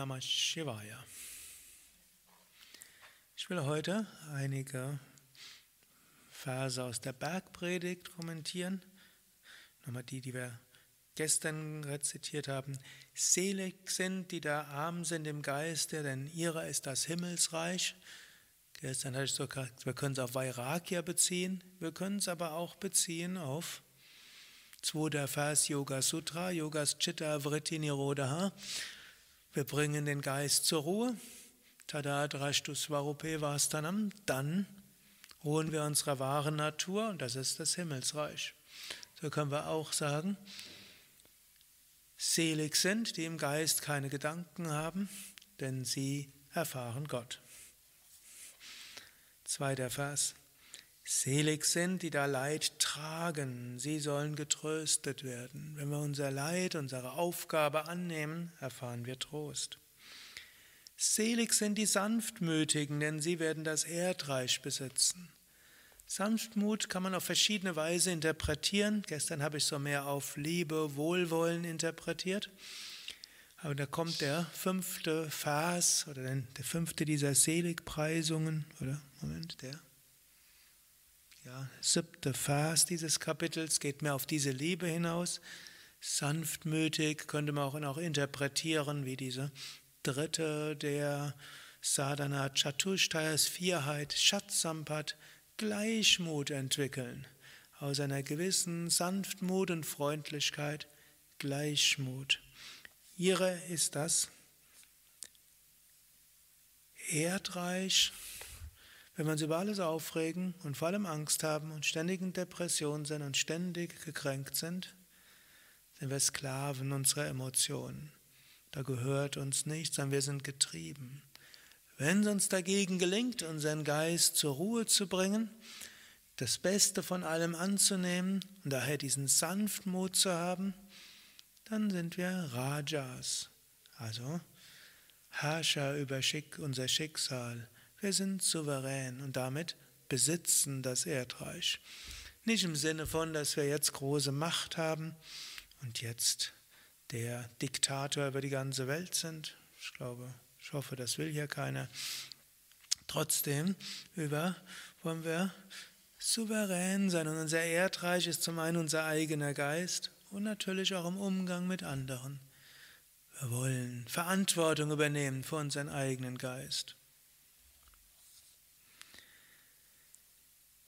Namah Shivaya. Ich will heute einige Verse aus der Bergpredigt kommentieren. Nochmal die, die wir gestern rezitiert haben. Selig sind, die da arm sind im Geiste, denn ihrer ist das Himmelsreich. Gestern hatte ich so gesagt, wir können es auf Vairagya beziehen, wir können es aber auch beziehen auf zweiter Vers Yoga Sutra, Yogas Chitta Vritti Nirodha. Wir bringen den Geist zur Ruhe. Tada Drashtu Svarupe Vastanam. Dann ruhen wir unserer wahren Natur und das ist das Himmelsreich. So können wir auch sagen, selig sind, die im Geist keine Gedanken haben, denn sie erfahren Gott. Zweiter Vers. Selig sind, die da Leid tragen, sie sollen getröstet werden. Wenn wir unser Leid, unsere Aufgabe annehmen, erfahren wir Trost. Selig sind die Sanftmütigen, denn sie werden das Erdreich besitzen. Sanftmut kann man auf verschiedene Weise interpretieren. Gestern habe ich so mehr auf Liebe, Wohlwollen interpretiert. Aber da kommt der fünfte Vers oder der fünfte dieser Seligpreisungen, oder? Moment, der ja, siebte Vers dieses Kapitels geht mehr auf diese Liebe hinaus. Sanftmütig könnte man auch, auch interpretieren, wie diese dritte der Sadhana Chatushtayas Vierheit, Shatsampat, Gleichmut entwickeln. Aus einer gewissen Sanftmut und Freundlichkeit Gleichmut. Ihre ist das Erdreich, wenn wir uns über alles aufregen und vor allem Angst haben und ständig in Depression sind und ständig gekränkt sind, sind wir Sklaven unserer Emotionen. Da gehört uns nichts, sondern wir sind getrieben. Wenn es uns dagegen gelingt, unseren Geist zur Ruhe zu bringen, das Beste von allem anzunehmen und daher diesen Sanftmut zu haben, dann sind wir Rajas, also Herrscher über unser Schicksal, wir sind souverän und damit besitzen das Erdreich. Nicht im Sinne von, dass wir jetzt große Macht haben und jetzt der Diktator über die ganze Welt sind. Ich glaube, ich hoffe, das will hier keiner. Trotzdem über wollen wir souverän sein und unser Erdreich ist zum einen unser eigener Geist und natürlich auch im Umgang mit anderen. Wir wollen Verantwortung übernehmen für unseren eigenen Geist.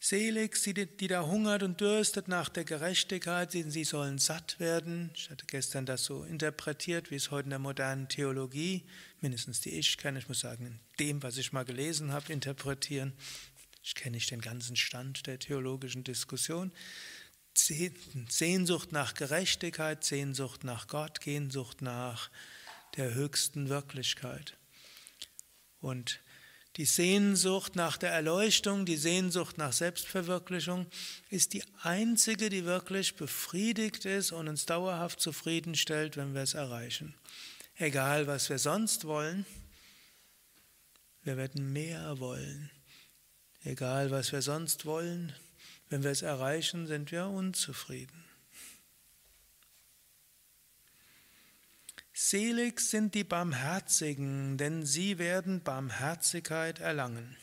Selig die da hungert und dürstet nach der Gerechtigkeit, sie sollen satt werden. Ich hatte gestern das so interpretiert, wie es heute in der modernen Theologie, mindestens die ich kenne, ich muss sagen, in dem, was ich mal gelesen habe, interpretieren. Ich kenne nicht den ganzen Stand der theologischen Diskussion. Sehnsucht nach Gerechtigkeit, Sehnsucht nach Gott, Sehnsucht nach der höchsten Wirklichkeit. Und die Sehnsucht nach der Erleuchtung, die Sehnsucht nach Selbstverwirklichung ist die einzige, die wirklich befriedigt ist und uns dauerhaft zufriedenstellt, wenn wir es erreichen. Egal, was wir sonst wollen, wir werden mehr wollen. Egal, was wir sonst wollen, wenn wir es erreichen, sind wir unzufrieden. Selig sind die Barmherzigen, denn sie werden Barmherzigkeit erlangen.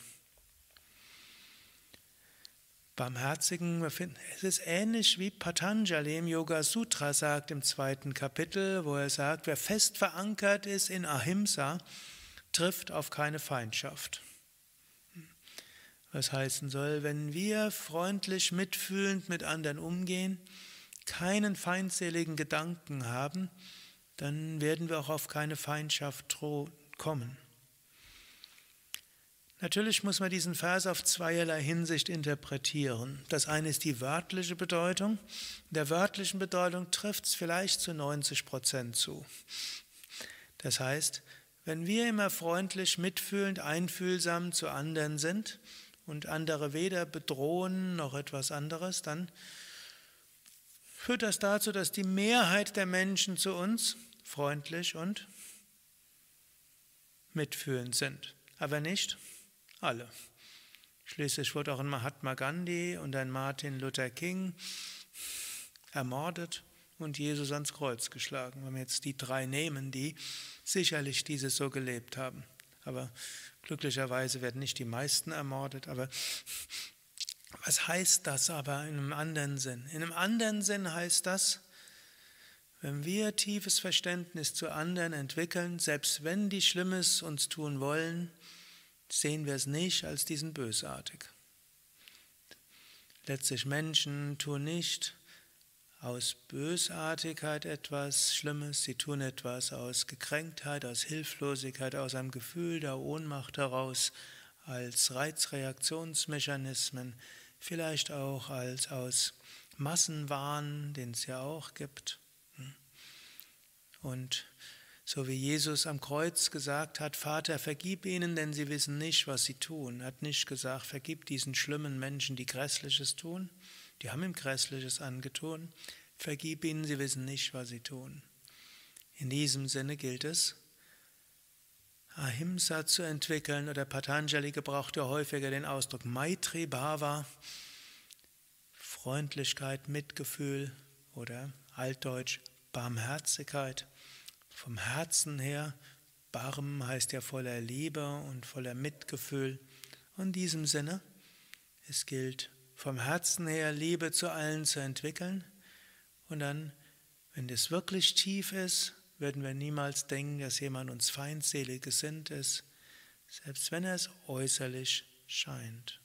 Barmherzigen, es ist ähnlich wie Patanjali im Yoga Sutra sagt im zweiten Kapitel, wo er sagt, wer fest verankert ist in Ahimsa, trifft auf keine Feindschaft. Was heißen soll, wenn wir freundlich mitfühlend mit anderen umgehen, keinen feindseligen Gedanken haben, dann werden wir auch auf keine Feindschaft kommen. Natürlich muss man diesen Vers auf zweierlei Hinsicht interpretieren. Das eine ist die wörtliche Bedeutung. In der wörtlichen Bedeutung trifft es vielleicht zu 90 Prozent zu. Das heißt, wenn wir immer freundlich, mitfühlend, einfühlsam zu anderen sind und andere weder bedrohen noch etwas anderes, dann führt das dazu, dass die Mehrheit der Menschen zu uns freundlich und mitfühlend sind. Aber nicht alle. Schließlich wurde auch ein Mahatma Gandhi und ein Martin Luther King ermordet und Jesus ans Kreuz geschlagen. Wenn wir jetzt die drei nehmen, die sicherlich dieses so gelebt haben. Aber glücklicherweise werden nicht die meisten ermordet. Aber was heißt das aber in einem anderen Sinn? In einem anderen Sinn heißt das, wenn wir tiefes Verständnis zu anderen entwickeln, selbst wenn die Schlimmes uns tun wollen, sehen wir es nicht als diesen bösartig. Letztlich Menschen tun nicht aus Bösartigkeit etwas Schlimmes, sie tun etwas aus Gekränktheit, aus Hilflosigkeit, aus einem Gefühl der Ohnmacht heraus, als Reizreaktionsmechanismen, vielleicht auch als aus Massenwahn, den es ja auch gibt. Und so wie Jesus am Kreuz gesagt hat, Vater, vergib ihnen, denn sie wissen nicht, was sie tun. Hat nicht gesagt, vergib diesen schlimmen Menschen, die Grässliches tun. Die haben ihm Grässliches angetun. Vergib ihnen, sie wissen nicht, was sie tun. In diesem Sinne gilt es, Ahimsa zu entwickeln, oder Patanjali gebraucht ja häufiger den Ausdruck Maitri Bhava, Freundlichkeit, Mitgefühl oder altdeutsch Barmherzigkeit. Vom Herzen her, Barm heißt ja voller Liebe und voller Mitgefühl. Und in diesem Sinne, es gilt vom Herzen her Liebe zu allen zu entwickeln. Und dann, wenn das wirklich tief ist, würden wir niemals denken, dass jemand uns feindselig gesinnt ist, selbst wenn er es äußerlich scheint.